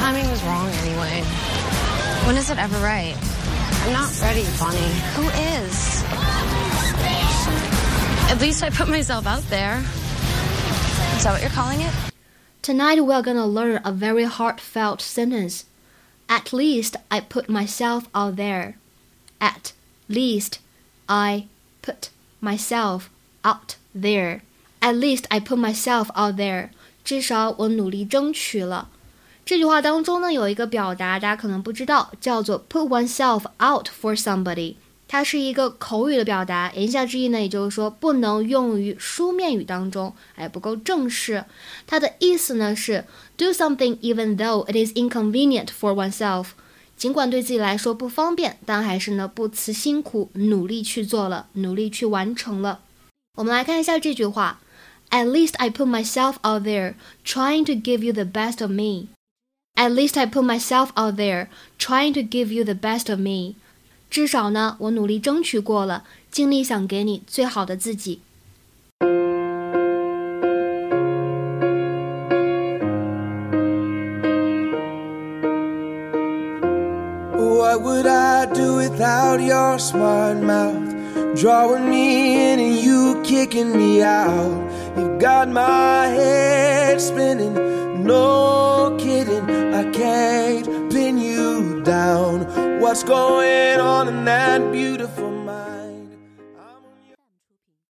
timing was wrong anyway. When is it ever right? I'm not ready, Bonnie. Who is? At least I put myself out there. Is that what you're calling it? Tonight we're gonna learn a very heartfelt sentence. At least I put myself out there. At least I put myself out there. At least I put myself out there. 至少我努力争取了。 这句话当中呢，有一个表达大家可能不知道，叫做 put oneself out for somebody。它是一个口语的表达，言下之意呢，也就是说不能用于书面语当中，哎，不够正式。它的意思呢是 do something even though it is inconvenient for oneself，尽管对自己来说不方便，但还是呢不辞辛苦，努力去做了，努力去完成了。我们来看一下这句话：At least I put myself out there trying to give you the best of me. At least I put myself out there trying to give you the best of me. 至少呢，我努力争取过了，尽力想给你最好的自己。What would I do without your smart mouth? Drawing me in and you kicking me out. You've got my head spinning, no kidding. down. What's going on in that beautiful mind?